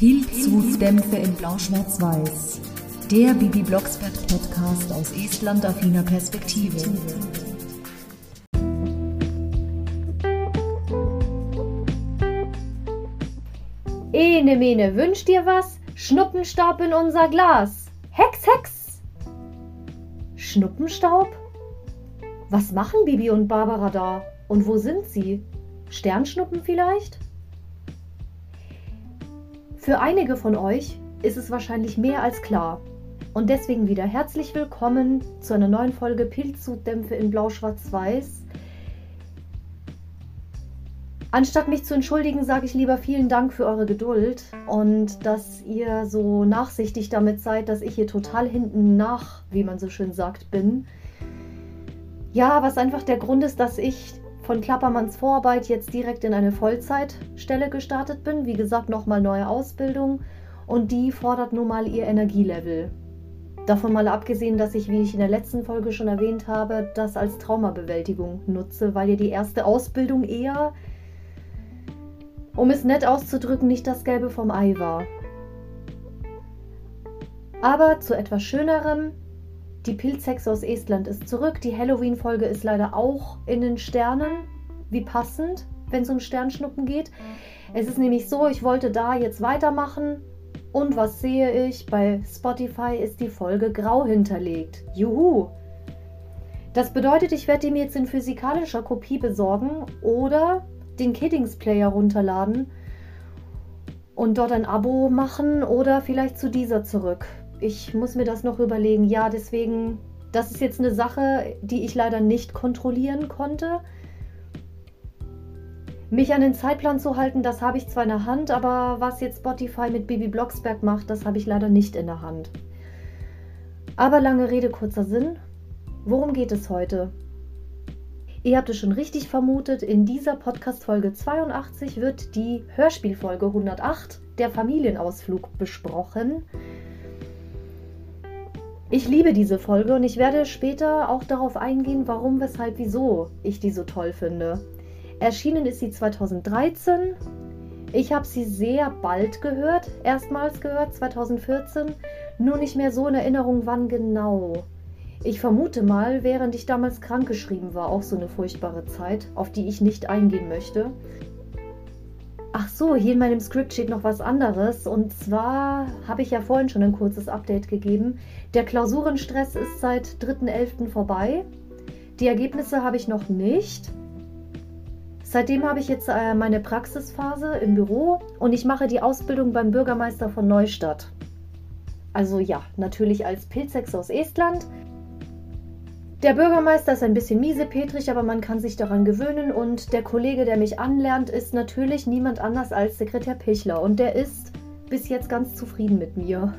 Pilzhutdämpfe in Blau-Schwarz-Weiß. Der Bibi Blocksberg Podcast aus Estland-affiner Perspektive. Ene Mene, wünscht dir was? Schnuppenstaub in unser Glas. Hex, Hex! Schnuppenstaub? Was machen Bibi und Barbara da? Und wo sind sie? Sternschnuppen vielleicht? Für einige von euch ist es wahrscheinlich mehr als klar. Und deswegen wieder herzlich willkommen zu einer neuen Folge Pilzsudämpfe in Blau-Schwarz-Weiß. Anstatt mich zu entschuldigen, sage ich lieber vielen Dank für eure Geduld und dass ihr so nachsichtig damit seid, dass ich hier total hinten nach, wie man so schön sagt, bin. Ja, was einfach der Grund ist, dass ich von Klappermanns Vorarbeit jetzt direkt in eine Vollzeitstelle gestartet bin. Wie gesagt, nochmal neue Ausbildung und die fordert nun mal ihr Energielevel. Davon mal abgesehen, dass ich, wie ich in der letzten Folge schon erwähnt habe, das als Traumabewältigung nutze, weil ja die erste Ausbildung eher um es nett auszudrücken, nicht das Gelbe vom Ei war. Aber zu etwas Schönerem. Die Pilzhexe aus Estland ist zurück. Die Halloween-Folge ist leider auch in den Sternen. Wie passend, wenn es um Sternschnuppen geht. Es ist nämlich so, ich wollte da jetzt weitermachen. Und was sehe ich? Bei Spotify ist die Folge grau hinterlegt. Juhu! Das bedeutet, ich werde die mir jetzt in physikalischer Kopie besorgen oder den Kiddings Player runterladen und dort ein Abo machen oder vielleicht zu dieser zurück. Ich muss mir das noch überlegen. Ja, deswegen, das ist jetzt eine Sache, die ich leider nicht kontrollieren konnte. Mich an den Zeitplan zu halten, das habe ich zwar in der Hand, aber was jetzt Spotify mit Bibi Blocksberg macht, das habe ich leider nicht in der Hand. Aber lange Rede, kurzer Sinn. Worum geht es heute? Ihr habt es schon richtig vermutet, in dieser Podcast-Folge 82 wird die Hörspielfolge 108, der Familienausflug, besprochen. Ich liebe diese Folge und ich werde später auch darauf eingehen, warum, weshalb, wieso ich die so toll finde. Erschienen ist sie 2013. Ich habe sie sehr bald gehört, erstmals gehört, 2014, nur nicht mehr so in Erinnerung, wann genau. Ich vermute mal, während ich damals krankgeschrieben war, auch so eine furchtbare Zeit, auf die ich nicht eingehen möchte. Ach so, hier in meinem Skript steht noch was anderes. Und zwar habe ich ja vorhin schon ein kurzes Update gegeben. Der Klausurenstress ist seit 3.11. vorbei. Die Ergebnisse habe ich noch nicht. Seitdem habe ich jetzt äh, meine Praxisphase im Büro und ich mache die Ausbildung beim Bürgermeister von Neustadt. Also ja, natürlich als Pilzex aus Estland. Der Bürgermeister ist ein bisschen miesepetrig, aber man kann sich daran gewöhnen. Und der Kollege, der mich anlernt, ist natürlich niemand anders als Sekretär Pichler. Und der ist bis jetzt ganz zufrieden mit mir.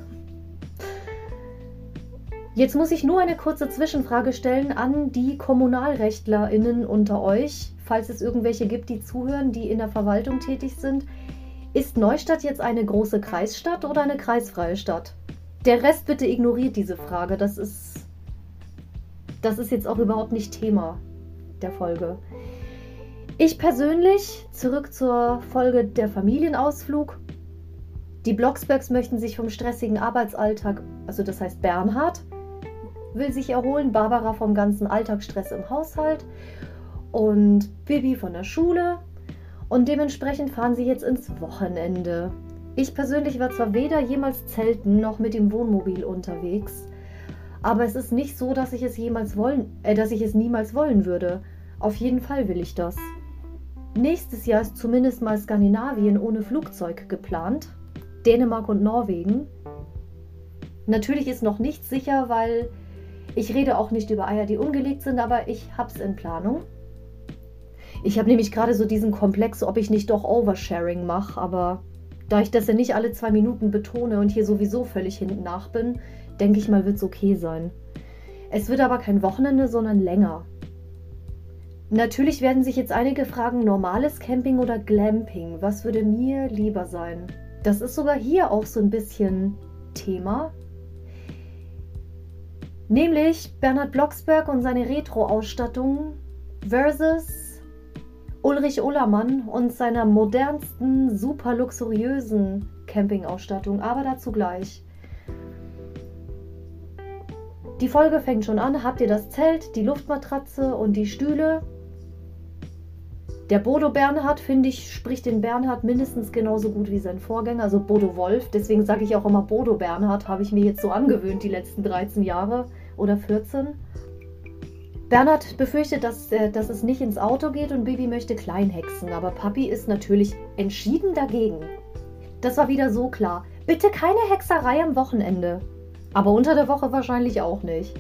Jetzt muss ich nur eine kurze Zwischenfrage stellen an die KommunalrechtlerInnen unter euch, falls es irgendwelche gibt, die zuhören, die in der Verwaltung tätig sind. Ist Neustadt jetzt eine große Kreisstadt oder eine kreisfreie Stadt? Der Rest bitte ignoriert diese Frage. Das ist das ist jetzt auch überhaupt nicht Thema der Folge. Ich persönlich, zurück zur Folge der Familienausflug. Die Blocksbergs möchten sich vom stressigen Arbeitsalltag, also das heißt Bernhard, will sich erholen, Barbara vom ganzen Alltagsstress im Haushalt und Bibi von der Schule. Und dementsprechend fahren sie jetzt ins Wochenende. Ich persönlich war zwar weder jemals zelten noch mit dem Wohnmobil unterwegs, aber es ist nicht so, dass ich es jemals wollen, äh, dass ich es niemals wollen würde. Auf jeden Fall will ich das. Nächstes Jahr ist zumindest mal Skandinavien ohne Flugzeug geplant. Dänemark und Norwegen. Natürlich ist noch nichts sicher, weil ich rede auch nicht über Eier, die ungelegt sind, aber ich hab's in Planung. Ich habe nämlich gerade so diesen Komplex, ob ich nicht doch Oversharing mache, aber da ich das ja nicht alle zwei Minuten betone und hier sowieso völlig hinten nach bin, denke ich mal, wird es okay sein. Es wird aber kein Wochenende, sondern länger. Natürlich werden sich jetzt einige fragen, normales Camping oder Glamping, was würde mir lieber sein? Das ist sogar hier auch so ein bisschen Thema. Nämlich Bernhard Blocksberg und seine Retro-Ausstattung versus Ulrich Ullermann und seiner modernsten, super luxuriösen Campingausstattung, aber dazu gleich. Die Folge fängt schon an. Habt ihr das Zelt, die Luftmatratze und die Stühle? Der Bodo Bernhard, finde ich, spricht den Bernhard mindestens genauso gut wie sein Vorgänger, also Bodo Wolf. Deswegen sage ich auch immer Bodo Bernhard, habe ich mir jetzt so angewöhnt die letzten 13 Jahre oder 14. Bernhard befürchtet, dass, äh, dass es nicht ins Auto geht und Bibi möchte Kleinhexen, aber Papi ist natürlich entschieden dagegen. Das war wieder so klar. Bitte keine Hexerei am Wochenende. Aber unter der Woche wahrscheinlich auch nicht.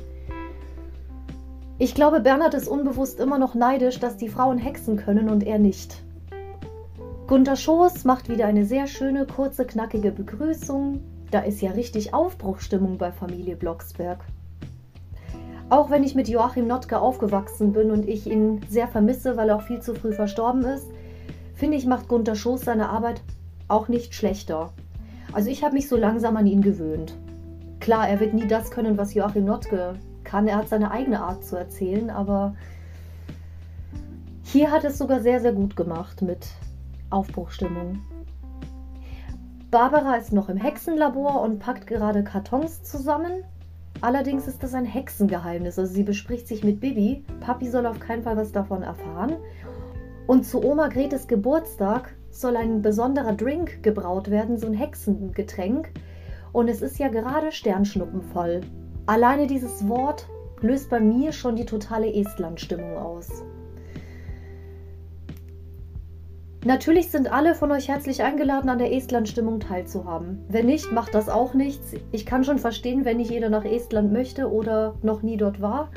Ich glaube, Bernhard ist unbewusst immer noch neidisch, dass die Frauen hexen können und er nicht. Gunter Schoß macht wieder eine sehr schöne, kurze, knackige Begrüßung. Da ist ja richtig Aufbruchstimmung bei Familie Blocksberg. Auch wenn ich mit Joachim Notke aufgewachsen bin und ich ihn sehr vermisse, weil er auch viel zu früh verstorben ist, finde ich, macht Gunter Schoß seine Arbeit auch nicht schlechter. Also ich habe mich so langsam an ihn gewöhnt. Klar, er wird nie das können, was Joachim Notke kann. Er hat seine eigene Art zu erzählen, aber hier hat es sogar sehr, sehr gut gemacht mit Aufbruchstimmung. Barbara ist noch im Hexenlabor und packt gerade Kartons zusammen. Allerdings ist das ein Hexengeheimnis. Also sie bespricht sich mit Bibi. Papi soll auf keinen Fall was davon erfahren. Und zu Oma Gretes Geburtstag soll ein besonderer Drink gebraut werden, so ein Hexengetränk. Und es ist ja gerade Sternschnuppenvoll. Alleine dieses Wort löst bei mir schon die totale Estland-Stimmung aus. Natürlich sind alle von euch herzlich eingeladen, an der Estland-Stimmung teilzuhaben. Wenn nicht, macht das auch nichts. Ich kann schon verstehen, wenn nicht jeder nach Estland möchte oder noch nie dort war.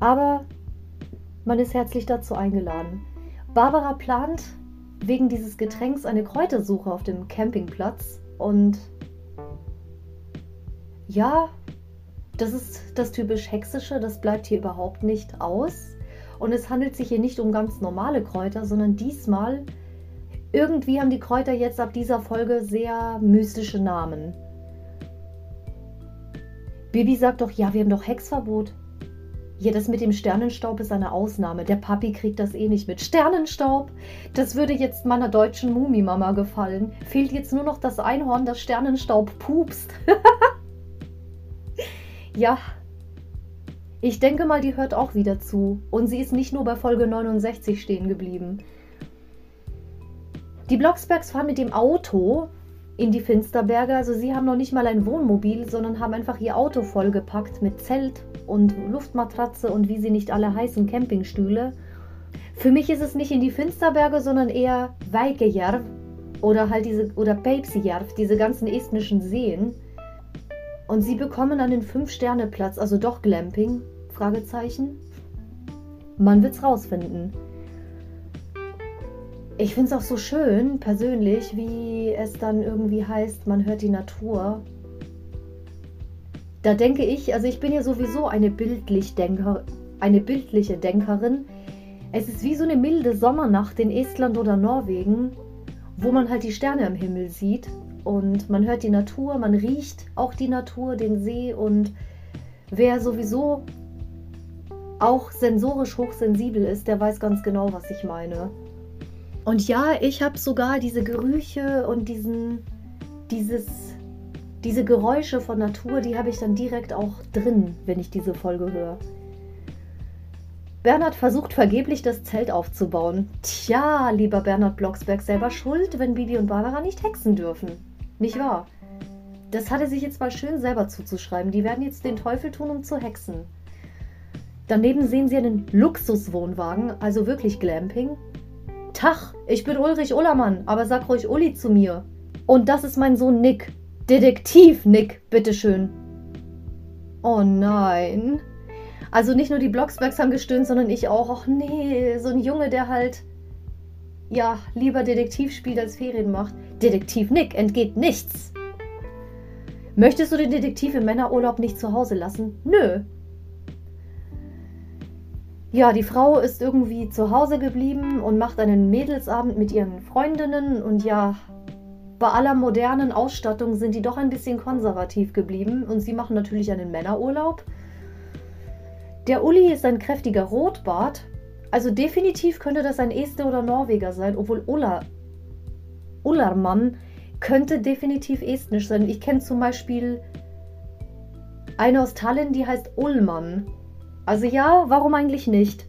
Aber man ist herzlich dazu eingeladen. Barbara plant wegen dieses Getränks eine Kräutersuche auf dem Campingplatz und ja, das ist das typisch Hexische, das bleibt hier überhaupt nicht aus. Und es handelt sich hier nicht um ganz normale Kräuter, sondern diesmal, irgendwie haben die Kräuter jetzt ab dieser Folge sehr mystische Namen. Bibi sagt doch, ja, wir haben doch Hexverbot. Ja, das mit dem Sternenstaub ist eine Ausnahme. Der Papi kriegt das eh nicht mit. Sternenstaub? Das würde jetzt meiner deutschen Mumimama gefallen. Fehlt jetzt nur noch das Einhorn, das Sternenstaub pupst. Ja, ich denke mal, die hört auch wieder zu. Und sie ist nicht nur bei Folge 69 stehen geblieben. Die Blocksbergs fahren mit dem Auto in die Finsterberge. Also sie haben noch nicht mal ein Wohnmobil, sondern haben einfach ihr Auto vollgepackt mit Zelt und Luftmatratze und wie sie nicht alle heißen Campingstühle. Für mich ist es nicht in die Finsterberge, sondern eher Weikejärv oder halt diese oder Peipsijärv, diese ganzen estnischen Seen. Und sie bekommen einen 5-Sterne-Platz, also doch Glamping? Fragezeichen. Man wird's rausfinden. Ich finde es auch so schön, persönlich, wie es dann irgendwie heißt, man hört die Natur. Da denke ich, also ich bin ja sowieso eine, bildlich Denker, eine bildliche Denkerin. Es ist wie so eine milde Sommernacht in Estland oder Norwegen, wo man halt die Sterne am Himmel sieht und man hört die Natur, man riecht auch die Natur, den See und wer sowieso auch sensorisch hochsensibel ist, der weiß ganz genau, was ich meine. Und ja, ich habe sogar diese Gerüche und diesen, dieses, diese Geräusche von Natur, die habe ich dann direkt auch drin, wenn ich diese Folge höre. Bernhard versucht vergeblich das Zelt aufzubauen. Tja, lieber Bernhard Blocksberg, selber schuld, wenn Bibi und Barbara nicht hexen dürfen. Nicht wahr? Das hatte sich jetzt mal schön selber zuzuschreiben. Die werden jetzt den Teufel tun, um zu hexen. Daneben sehen Sie einen Luxuswohnwagen, also wirklich Glamping. Tach, ich bin Ulrich Ullermann, aber sag ruhig Uli zu mir. Und das ist mein Sohn Nick. Detektiv Nick, bitteschön. Oh nein. Also nicht nur die Blocksbergs haben gestöhnt, sondern ich auch. Ach nee, so ein Junge, der halt ja lieber Detektiv spielt als Ferien macht. Detektiv Nick entgeht nichts. Möchtest du den Detektiv im Männerurlaub nicht zu Hause lassen? Nö. Ja, die Frau ist irgendwie zu Hause geblieben und macht einen Mädelsabend mit ihren Freundinnen und ja, bei aller modernen Ausstattung sind die doch ein bisschen konservativ geblieben und sie machen natürlich einen Männerurlaub. Der Uli ist ein kräftiger Rotbart, also definitiv könnte das ein Este oder Norweger sein, obwohl Ulla Ullermann könnte definitiv estnisch sein. Ich kenne zum Beispiel eine aus Tallinn, die heißt Ullmann. Also ja, warum eigentlich nicht?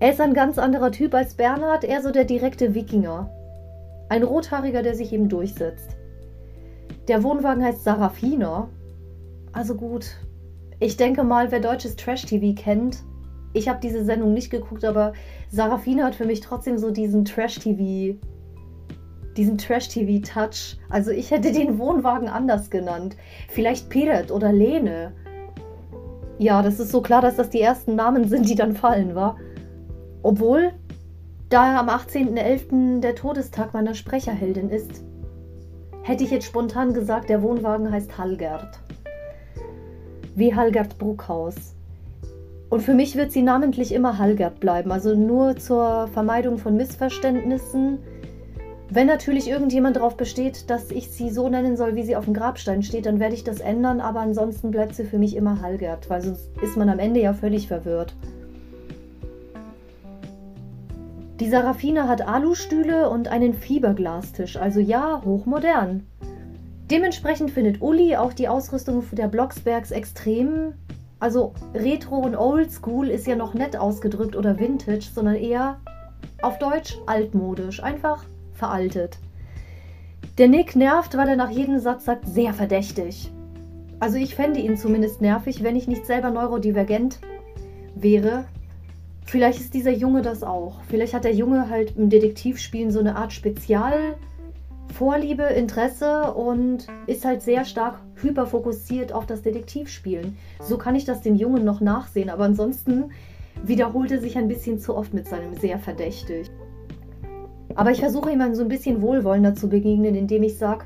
Er ist ein ganz anderer Typ als Bernhard, eher so der direkte Wikinger. Ein Rothaariger, der sich eben durchsetzt. Der Wohnwagen heißt Sarafina. Also gut, ich denke mal, wer deutsches Trash-TV kennt, ich habe diese Sendung nicht geguckt, aber Sarafina hat für mich trotzdem so diesen Trash-TV, diesen Trash-TV-Touch. Also ich hätte den Wohnwagen anders genannt. Vielleicht Piret oder Lene. Ja, das ist so klar, dass das die ersten Namen sind, die dann fallen, war. Obwohl, da am 18.11. der Todestag meiner Sprecherheldin ist, hätte ich jetzt spontan gesagt, der Wohnwagen heißt Hallgerd. Wie Hallgerd Bruckhaus. Und für mich wird sie namentlich immer Hallgerd bleiben, also nur zur Vermeidung von Missverständnissen. Wenn natürlich irgendjemand darauf besteht, dass ich sie so nennen soll, wie sie auf dem Grabstein steht, dann werde ich das ändern, aber ansonsten bleibt sie für mich immer Hallgerd, weil sonst ist man am Ende ja völlig verwirrt. Die Sarafina hat Alustühle und einen Fieberglastisch, also ja, hochmodern. Dementsprechend findet Uli auch die Ausrüstung der Blocksbergs extrem. Also Retro und Oldschool ist ja noch nett ausgedrückt oder Vintage, sondern eher auf Deutsch altmodisch, einfach veraltet. Der Nick nervt, weil er nach jedem Satz sagt, sehr verdächtig. Also ich fände ihn zumindest nervig, wenn ich nicht selber neurodivergent wäre, Vielleicht ist dieser Junge das auch. Vielleicht hat der Junge halt im Detektivspielen so eine Art Spezialvorliebe, Interesse und ist halt sehr stark hyperfokussiert auf das Detektivspielen. So kann ich das dem Jungen noch nachsehen, aber ansonsten wiederholt er sich ein bisschen zu oft mit seinem sehr verdächtig. Aber ich versuche ihm so ein bisschen wohlwollender zu begegnen, indem ich sage,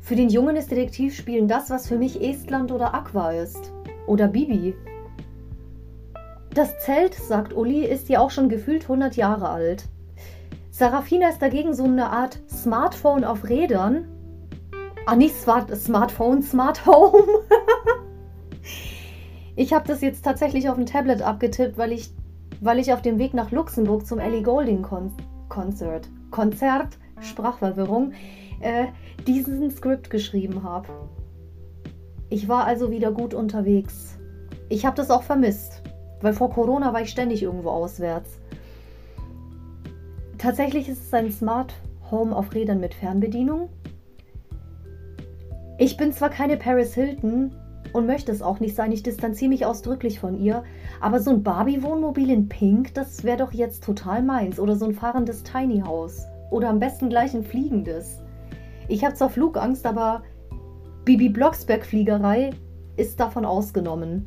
für den Jungen ist Detektivspielen das, was für mich Estland oder Aqua ist. Oder Bibi. Das Zelt, sagt Uli, ist ja auch schon gefühlt 100 Jahre alt. Sarafina ist dagegen so eine Art Smartphone auf Rädern. Ah, nicht Smart Smartphone, Smart Home. ich habe das jetzt tatsächlich auf dem Tablet abgetippt, weil ich, weil ich auf dem Weg nach Luxemburg zum Ellie Golding Kon Konzert, Konzert, Sprachverwirrung, äh, diesen Skript geschrieben habe. Ich war also wieder gut unterwegs. Ich habe das auch vermisst. Weil vor Corona war ich ständig irgendwo auswärts. Tatsächlich ist es ein Smart Home auf Rädern mit Fernbedienung. Ich bin zwar keine Paris Hilton und möchte es auch nicht sein, ich distanziere mich ausdrücklich von ihr, aber so ein Barbie-Wohnmobil in Pink, das wäre doch jetzt total meins. Oder so ein fahrendes Tiny House. Oder am besten gleich ein fliegendes. Ich habe zwar Flugangst, aber Bibi Blocksberg Fliegerei ist davon ausgenommen.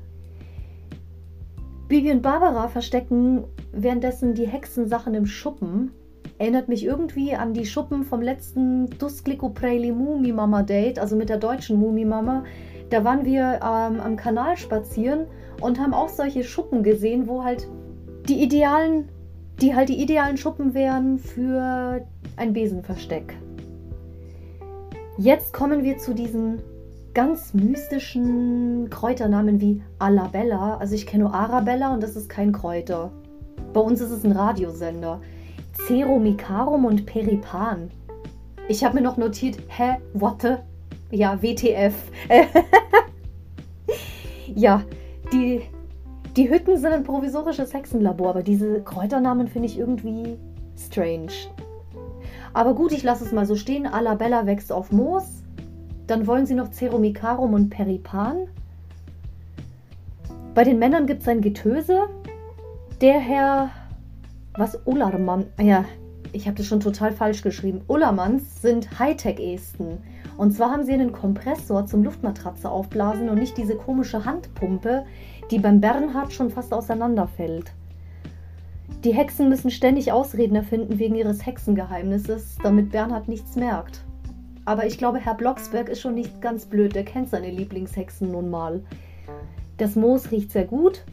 Bibi und Barbara verstecken währenddessen die Hexensachen im Schuppen. Erinnert mich irgendwie an die Schuppen vom letzten Duskliko Preili Mumi Mama Date, also mit der deutschen Mumi Mama. Da waren wir ähm, am Kanal spazieren und haben auch solche Schuppen gesehen, wo halt die idealen, die halt die idealen Schuppen wären für ein Besenversteck. Jetzt kommen wir zu diesen ganz mystischen Kräuternamen wie Alabella. Also ich kenne nur Arabella und das ist kein Kräuter. Bei uns ist es ein Radiosender. Ceromicarum und Peripan. Ich habe mir noch notiert, hä, what? Ja, WTF. ja, die, die Hütten sind ein provisorisches Hexenlabor, aber diese Kräuternamen finde ich irgendwie strange. Aber gut, ich lasse es mal so stehen. Alabella wächst auf Moos. Dann wollen sie noch Ceromicarum und Peripan. Bei den Männern gibt es ein Getöse. Der Herr, was Ullermann, ja, ich habe das schon total falsch geschrieben. Ullermanns sind Hightech-Esten. Und zwar haben sie einen Kompressor zum Luftmatratze aufblasen und nicht diese komische Handpumpe, die beim Bernhard schon fast auseinanderfällt. Die Hexen müssen ständig Ausreden erfinden wegen ihres Hexengeheimnisses, damit Bernhard nichts merkt. Aber ich glaube, Herr Blocksberg ist schon nicht ganz blöd. Der kennt seine Lieblingshexen nun mal. Das Moos riecht sehr gut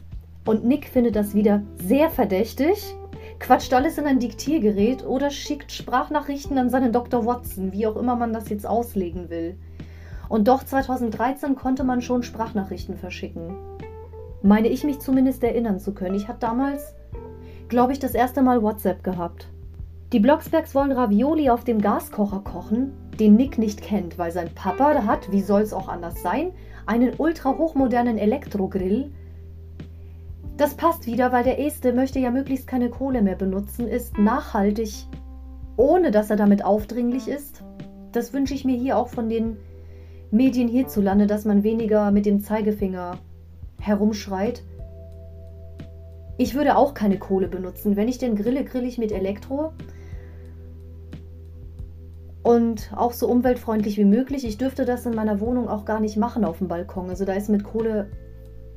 und Nick findet das wieder sehr verdächtig, quatscht alles in ein Diktiergerät oder schickt Sprachnachrichten an seinen Dr. Watson, wie auch immer man das jetzt auslegen will. Und doch 2013 konnte man schon Sprachnachrichten verschicken. Meine ich mich zumindest erinnern zu können. Ich hatte damals, glaube ich, das erste Mal WhatsApp gehabt. Die Blocksbergs wollen Ravioli auf dem Gaskocher kochen, den Nick nicht kennt, weil sein Papa hat, wie soll es auch anders sein, einen ultra hochmodernen Elektrogrill. Das passt wieder, weil der Este möchte ja möglichst keine Kohle mehr benutzen, ist nachhaltig, ohne dass er damit aufdringlich ist. Das wünsche ich mir hier auch von den Medien hierzulande, dass man weniger mit dem Zeigefinger herumschreit. Ich würde auch keine Kohle benutzen. Wenn ich den grille, grill ich mit Elektro und auch so umweltfreundlich wie möglich. Ich dürfte das in meiner Wohnung auch gar nicht machen auf dem Balkon. Also da ist mit Kohle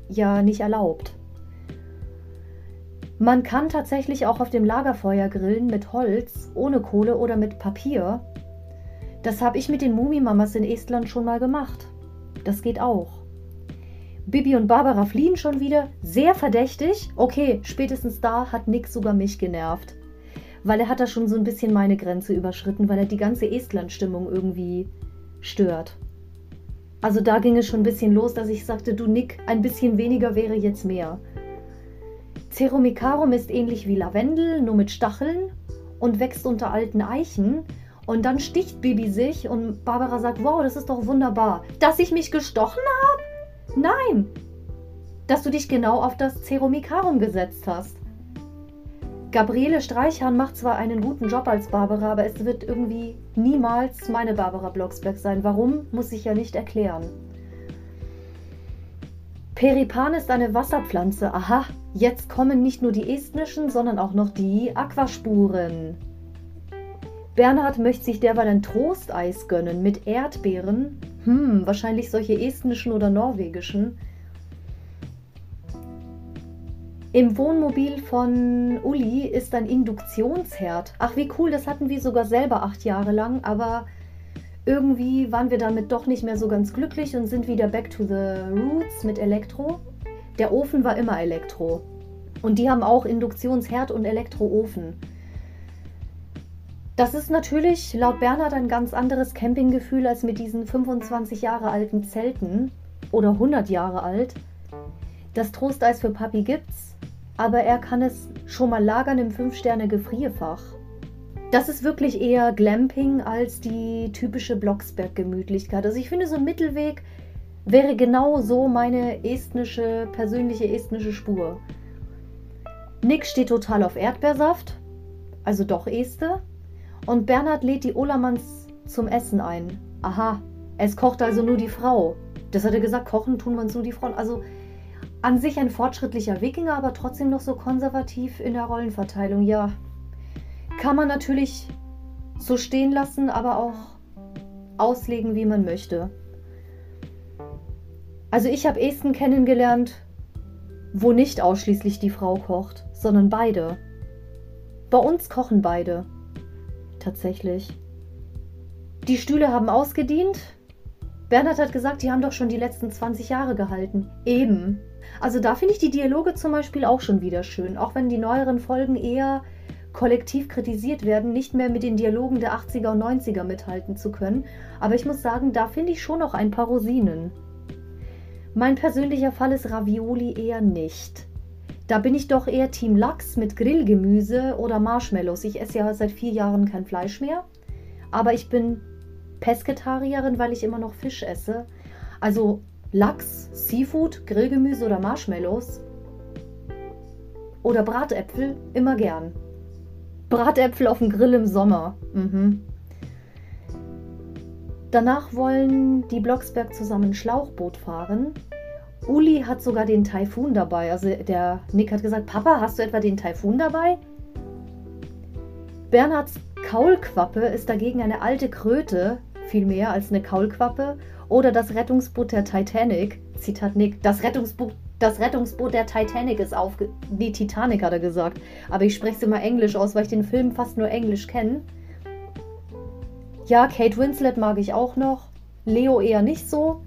ja nicht erlaubt. Man kann tatsächlich auch auf dem Lagerfeuer grillen mit Holz, ohne Kohle oder mit Papier. Das habe ich mit den Mumimamas in Estland schon mal gemacht. Das geht auch. Bibi und Barbara fliehen schon wieder. Sehr verdächtig. Okay, spätestens da hat Nick sogar mich genervt weil er hat da schon so ein bisschen meine Grenze überschritten, weil er die ganze Estland-Stimmung irgendwie stört. Also da ging es schon ein bisschen los, dass ich sagte, du Nick, ein bisschen weniger wäre jetzt mehr. Ceromicarum ist ähnlich wie Lavendel, nur mit Stacheln und wächst unter alten Eichen. Und dann sticht Bibi sich und Barbara sagt, wow, das ist doch wunderbar. Dass ich mich gestochen habe? Nein! Dass du dich genau auf das Ceromicarum gesetzt hast. Gabriele Streichhahn macht zwar einen guten Job als Barbara, aber es wird irgendwie niemals meine Barbara Blocksberg sein. Warum, muss ich ja nicht erklären. Peripan ist eine Wasserpflanze. Aha, jetzt kommen nicht nur die estnischen, sondern auch noch die Aquaspuren. Bernhard möchte sich derweil ein Trosteis gönnen mit Erdbeeren. Hm, wahrscheinlich solche estnischen oder norwegischen. Im Wohnmobil von Uli ist ein Induktionsherd. Ach, wie cool, das hatten wir sogar selber acht Jahre lang, aber irgendwie waren wir damit doch nicht mehr so ganz glücklich und sind wieder back to the roots mit Elektro. Der Ofen war immer Elektro. Und die haben auch Induktionsherd und Elektroofen. Das ist natürlich laut Bernhard ein ganz anderes Campinggefühl als mit diesen 25 Jahre alten Zelten oder 100 Jahre alt. Das Trosteis für Papi gibt's, aber er kann es schon mal lagern im 5-Sterne-Gefrierfach. Das ist wirklich eher Glamping als die typische Blocksberg-Gemütlichkeit. Also ich finde, so ein Mittelweg wäre genau so meine estnische, persönliche estnische Spur. Nick steht total auf Erdbeersaft, also doch Este. Und Bernhard lädt die Olamans zum Essen ein. Aha, es kocht also nur die Frau. Das hat er gesagt, kochen tun man so die Frauen. Also an sich ein fortschrittlicher Wikinger, aber trotzdem noch so konservativ in der Rollenverteilung. Ja, kann man natürlich so stehen lassen, aber auch auslegen, wie man möchte. Also ich habe Esten kennengelernt, wo nicht ausschließlich die Frau kocht, sondern beide. Bei uns kochen beide. Tatsächlich. Die Stühle haben ausgedient. Bernhard hat gesagt, die haben doch schon die letzten 20 Jahre gehalten. Eben. Also da finde ich die Dialoge zum Beispiel auch schon wieder schön, auch wenn die neueren Folgen eher kollektiv kritisiert werden, nicht mehr mit den Dialogen der 80er und 90er mithalten zu können. Aber ich muss sagen, da finde ich schon noch ein paar Rosinen. Mein persönlicher Fall ist Ravioli eher nicht. Da bin ich doch eher Team Lachs mit Grillgemüse oder Marshmallows. Ich esse ja seit vier Jahren kein Fleisch mehr. Aber ich bin Pesketarierin, weil ich immer noch Fisch esse. Also Lachs, Seafood, Grillgemüse oder Marshmallows. Oder Bratäpfel, immer gern. Bratäpfel auf dem Grill im Sommer. Mhm. Danach wollen die Blocksberg zusammen Schlauchboot fahren. Uli hat sogar den Taifun dabei. Also der Nick hat gesagt, Papa, hast du etwa den Taifun dabei? Bernhards Kaulquappe ist dagegen eine alte Kröte, viel mehr als eine Kaulquappe oder das Rettungsboot der Titanic. Zitat Nick. Das Rettungsboot, das Rettungsboot der Titanic ist aufge... Die Titanic hat er gesagt. Aber ich spreche es immer Englisch aus, weil ich den Film fast nur Englisch kenne. Ja, Kate Winslet mag ich auch noch. Leo eher nicht so.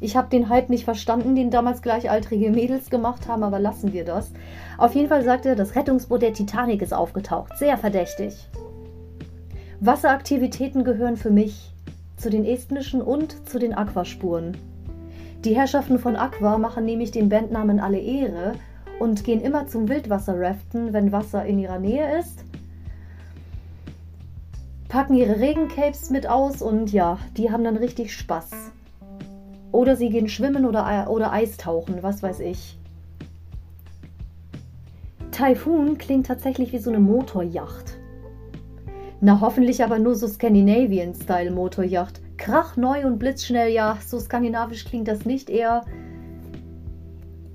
Ich habe den Hype nicht verstanden, den damals gleichaltrige Mädels gemacht haben, aber lassen wir das. Auf jeden Fall sagte er, das Rettungsboot der Titanic ist aufgetaucht. Sehr verdächtig. Wasseraktivitäten gehören für mich zu den estnischen und zu den Aquaspuren. Die Herrschaften von Aqua machen nämlich den Bandnamen alle Ehre und gehen immer zum Wildwasserraften, wenn Wasser in ihrer Nähe ist. packen ihre Regencapes mit aus und ja, die haben dann richtig Spaß. Oder sie gehen schwimmen oder, oder Eistauchen, was weiß ich. Typhoon klingt tatsächlich wie so eine Motorjacht. Na, hoffentlich aber nur so Scandinavian-Style Motorjacht. Krach neu und blitzschnell, ja, so skandinavisch klingt das nicht, eher.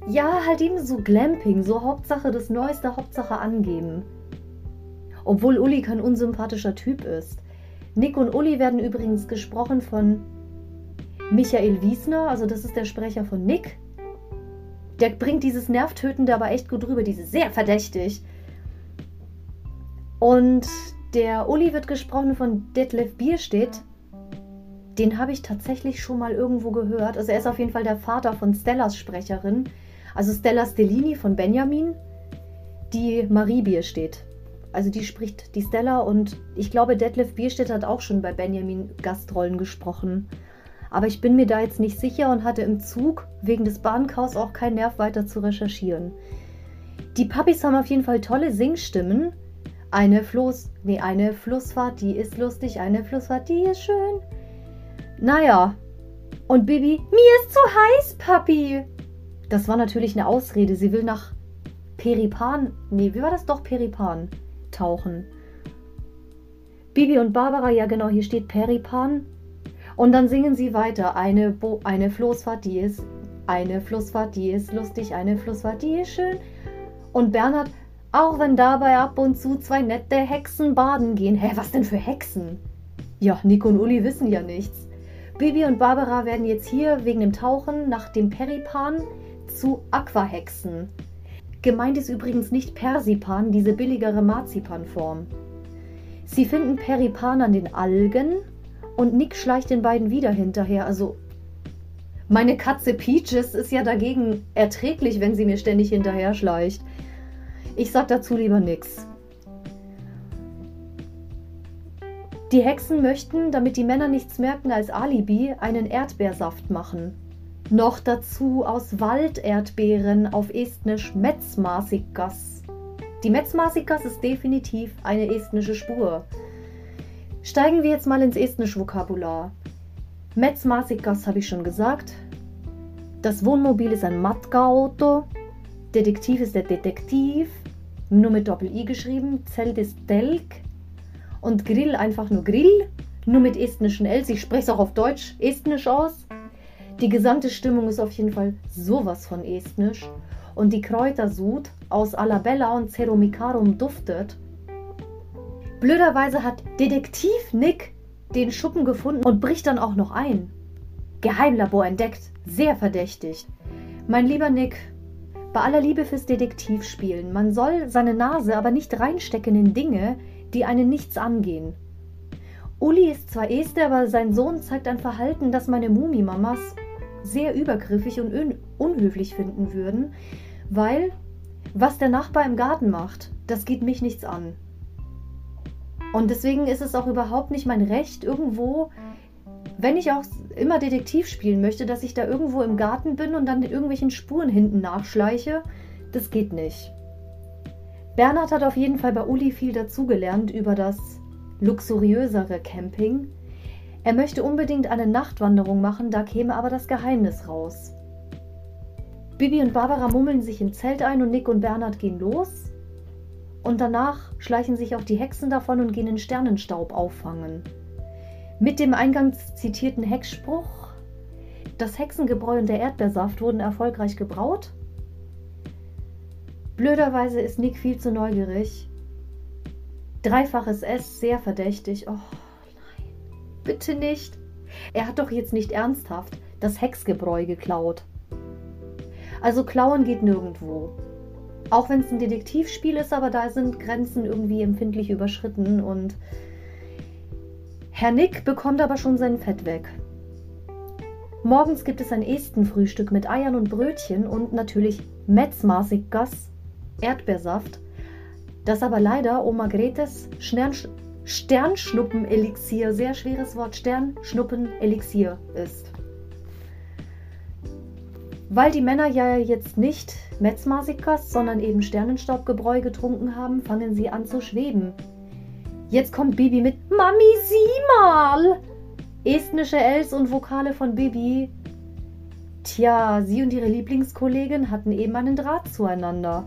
Ja, halt eben so Glamping, so Hauptsache das Neueste, Hauptsache angeben. Obwohl Uli kein unsympathischer Typ ist. Nick und Uli werden übrigens gesprochen von Michael Wiesner, also das ist der Sprecher von Nick. Der bringt dieses Nervtötende aber echt gut rüber, diese sehr verdächtig. Und der Uli wird gesprochen von Detlef Bierstedt. Den habe ich tatsächlich schon mal irgendwo gehört. Also er ist auf jeden Fall der Vater von Stellas Sprecherin. Also Stella Stellini von Benjamin, die Marie Bierstedt. Also die spricht die Stella und ich glaube, Detlef Bierstedt hat auch schon bei Benjamin Gastrollen gesprochen. Aber ich bin mir da jetzt nicht sicher und hatte im Zug wegen des Bahnchaos auch keinen Nerv weiter zu recherchieren. Die Puppies haben auf jeden Fall tolle Singstimmen. Eine Floß, nee, eine Flussfahrt, die ist lustig, eine Flussfahrt, die ist schön. Naja. Und Bibi, mir ist zu heiß, Papi. Das war natürlich eine Ausrede. Sie will nach Peripan, nee, wie war das doch Peripan? tauchen. Bibi und Barbara, ja genau, hier steht Peripan. Und dann singen sie weiter. Eine, Bo eine Floßfahrt, die ist, eine Flussfahrt, die ist lustig, eine Flussfahrt, die ist schön. Und Bernhard, auch wenn dabei ab und zu zwei nette Hexen baden gehen. Hä, was denn für Hexen? Ja, Nico und Uli wissen ja nichts. Bibi und Barbara werden jetzt hier wegen dem Tauchen nach dem Peripan zu Aquahexen. Gemeint ist übrigens nicht Persipan, diese billigere Marzipanform. Sie finden Peripan an den Algen und Nick schleicht den beiden wieder hinterher. Also, meine Katze Peaches ist ja dagegen erträglich, wenn sie mir ständig hinterher schleicht. Ich sag dazu lieber nix. Die Hexen möchten, damit die Männer nichts merken, als Alibi einen Erdbeersaft machen. Noch dazu aus Walderdbeeren auf Estnisch Metzmasikas. Die Metzmasikas ist definitiv eine estnische Spur. Steigen wir jetzt mal ins estnische Vokabular. Metzmasikas habe ich schon gesagt. Das Wohnmobil ist ein Matka-Auto. Detektiv ist der Detektiv. Nur mit Doppel-I geschrieben. Zelt ist Telk. Und Grill einfach nur Grill. Nur mit estnischen Ls. Ich spreche es auch auf Deutsch estnisch aus. Die gesamte Stimmung ist auf jeden Fall sowas von estnisch. Und die Kräutersud aus Alabella und Ceromicarum duftet. Blöderweise hat Detektiv Nick den Schuppen gefunden und bricht dann auch noch ein. Geheimlabor entdeckt, sehr verdächtig. Mein lieber Nick, bei aller Liebe fürs Detektivspielen, man soll seine Nase aber nicht reinstecken in Dinge, die einen nichts angehen. Uli ist zwar Este, aber sein Sohn zeigt ein Verhalten, das meine Mumimamas sehr übergriffig und un unhöflich finden würden, weil was der Nachbar im Garten macht, das geht mich nichts an. Und deswegen ist es auch überhaupt nicht mein Recht, irgendwo, wenn ich auch immer Detektiv spielen möchte, dass ich da irgendwo im Garten bin und dann irgendwelchen Spuren hinten nachschleiche. Das geht nicht. Bernhard hat auf jeden Fall bei Uli viel dazugelernt über das luxuriösere Camping, er möchte unbedingt eine Nachtwanderung machen, da käme aber das Geheimnis raus. Bibi und Barbara mummeln sich im Zelt ein und Nick und Bernhard gehen los. Und danach schleichen sich auch die Hexen davon und gehen den Sternenstaub auffangen. Mit dem eingangs zitierten Hexspruch, das Hexengebräu und der Erdbeersaft wurden erfolgreich gebraut. Blöderweise ist Nick viel zu neugierig. Dreifaches S, sehr verdächtig. Oh, Bitte nicht. Er hat doch jetzt nicht ernsthaft das Hexgebräu geklaut. Also klauen geht nirgendwo. Auch wenn es ein Detektivspiel ist, aber da sind Grenzen irgendwie empfindlich überschritten und Herr Nick bekommt aber schon sein Fett weg. Morgens gibt es ein Estenfrühstück mit Eiern und Brötchen und natürlich Metzmaßig-Gas, Erdbeersaft, das aber leider Oma Gretes Sternschnuppen-Elixier, sehr schweres Wort, Sternschnuppen-Elixier ist. Weil die Männer ja jetzt nicht Metzmasikas, sondern eben Sternenstaubgebräu getrunken haben, fangen sie an zu schweben. Jetzt kommt Bibi mit Mami, sieh mal! Estnische Els und Vokale von Bibi. Tja, sie und ihre Lieblingskollegin hatten eben einen Draht zueinander.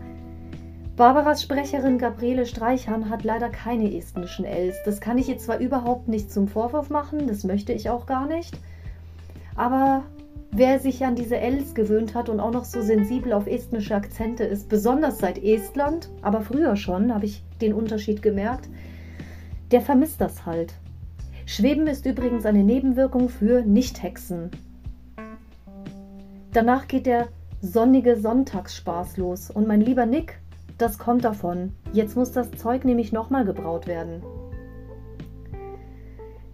Barbaras Sprecherin Gabriele Streichern hat leider keine estnischen Els. Das kann ich ihr zwar überhaupt nicht zum Vorwurf machen, das möchte ich auch gar nicht. Aber wer sich an diese Els gewöhnt hat und auch noch so sensibel auf estnische Akzente ist, besonders seit Estland, aber früher schon, habe ich den Unterschied gemerkt, der vermisst das halt. Schweben ist übrigens eine Nebenwirkung für Nichthexen. Danach geht der sonnige Sonntagsspaß los und mein lieber Nick das kommt davon. Jetzt muss das Zeug nämlich nochmal gebraut werden.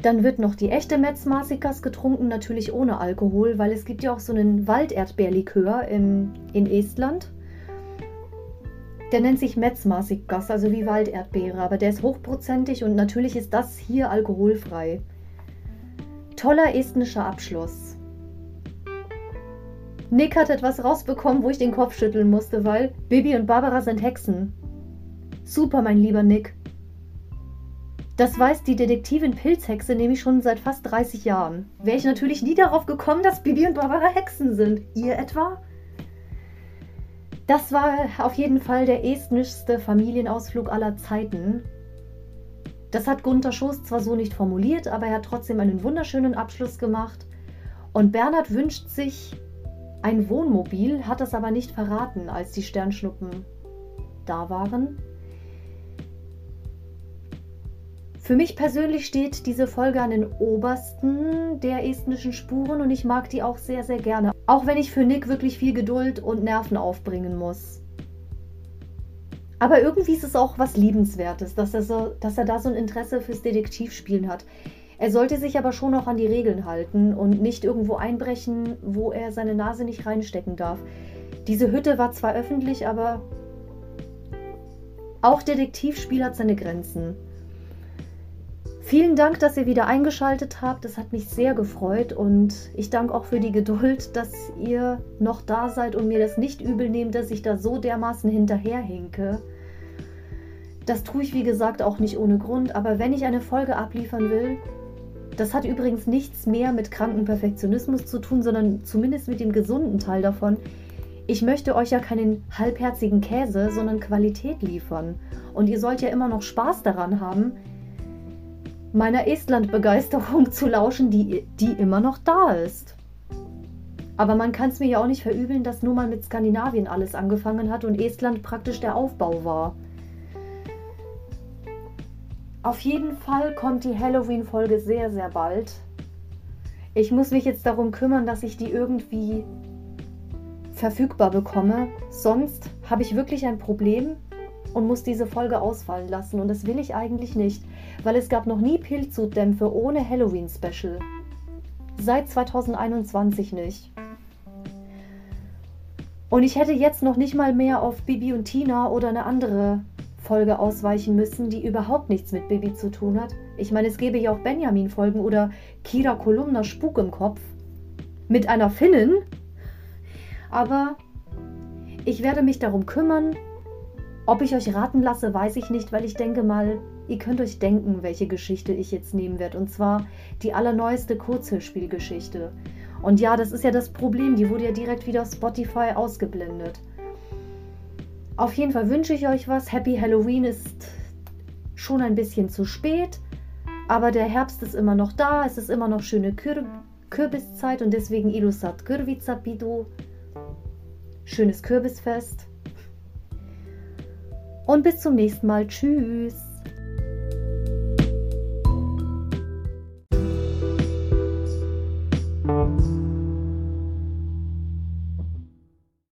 Dann wird noch die echte Metzmasikas getrunken, natürlich ohne Alkohol, weil es gibt ja auch so einen Walderdbeerlikör in, in Estland. Der nennt sich Metzmasikas, also wie Walderdbeere, aber der ist hochprozentig und natürlich ist das hier alkoholfrei. Toller estnischer Abschluss. Nick hat etwas rausbekommen, wo ich den Kopf schütteln musste, weil Bibi und Barbara sind Hexen. Super, mein lieber Nick. Das weiß die Detektivin Pilzhexe nämlich schon seit fast 30 Jahren. Wäre ich natürlich nie darauf gekommen, dass Bibi und Barbara Hexen sind. Ihr etwa? Das war auf jeden Fall der estnischste Familienausflug aller Zeiten. Das hat Gunther Schoß zwar so nicht formuliert, aber er hat trotzdem einen wunderschönen Abschluss gemacht. Und Bernhard wünscht sich ein Wohnmobil hat es aber nicht verraten, als die Sternschnuppen da waren. Für mich persönlich steht diese Folge an den obersten der estnischen Spuren und ich mag die auch sehr, sehr gerne. Auch wenn ich für Nick wirklich viel Geduld und Nerven aufbringen muss. Aber irgendwie ist es auch was Liebenswertes, dass er, so, dass er da so ein Interesse fürs Detektivspielen hat. Er sollte sich aber schon noch an die Regeln halten und nicht irgendwo einbrechen, wo er seine Nase nicht reinstecken darf. Diese Hütte war zwar öffentlich, aber auch Detektivspiel hat seine Grenzen. Vielen Dank, dass ihr wieder eingeschaltet habt. Das hat mich sehr gefreut und ich danke auch für die Geduld, dass ihr noch da seid und mir das nicht übel nehmt, dass ich da so dermaßen hinterherhinke. Das tue ich, wie gesagt, auch nicht ohne Grund, aber wenn ich eine Folge abliefern will, das hat übrigens nichts mehr mit kranken Perfektionismus zu tun, sondern zumindest mit dem gesunden Teil davon. Ich möchte euch ja keinen halbherzigen Käse, sondern Qualität liefern. Und ihr sollt ja immer noch Spaß daran haben, meiner Estland-Begeisterung zu lauschen, die, die immer noch da ist. Aber man kann es mir ja auch nicht verübeln, dass nur mal mit Skandinavien alles angefangen hat und Estland praktisch der Aufbau war. Auf jeden Fall kommt die Halloween-Folge sehr, sehr bald. Ich muss mich jetzt darum kümmern, dass ich die irgendwie verfügbar bekomme. Sonst habe ich wirklich ein Problem und muss diese Folge ausfallen lassen. Und das will ich eigentlich nicht, weil es gab noch nie Pilzhutdämpfe ohne Halloween-Special. Seit 2021 nicht. Und ich hätte jetzt noch nicht mal mehr auf Bibi und Tina oder eine andere Folge ausweichen müssen, die überhaupt nichts mit Bibi zu tun hat. Ich meine, es gäbe ja auch Benjamin-Folgen oder Kira Kolumna Spuk im Kopf. Mit einer Finnin. Aber ich werde mich darum kümmern. Ob ich euch raten lasse, weiß ich nicht, weil ich denke mal, ihr könnt euch denken, welche Geschichte ich jetzt nehmen werde. Und zwar die allerneueste Kurzhörspielgeschichte. Und ja, das ist ja das Problem, die wurde ja direkt wieder auf Spotify ausgeblendet. Auf jeden Fall wünsche ich euch was. Happy Halloween ist schon ein bisschen zu spät, aber der Herbst ist immer noch da. Es ist immer noch schöne Kür Kürbiszeit und deswegen Ilusat Kürvica Pidu. Schönes Kürbisfest. Und bis zum nächsten Mal. Tschüss.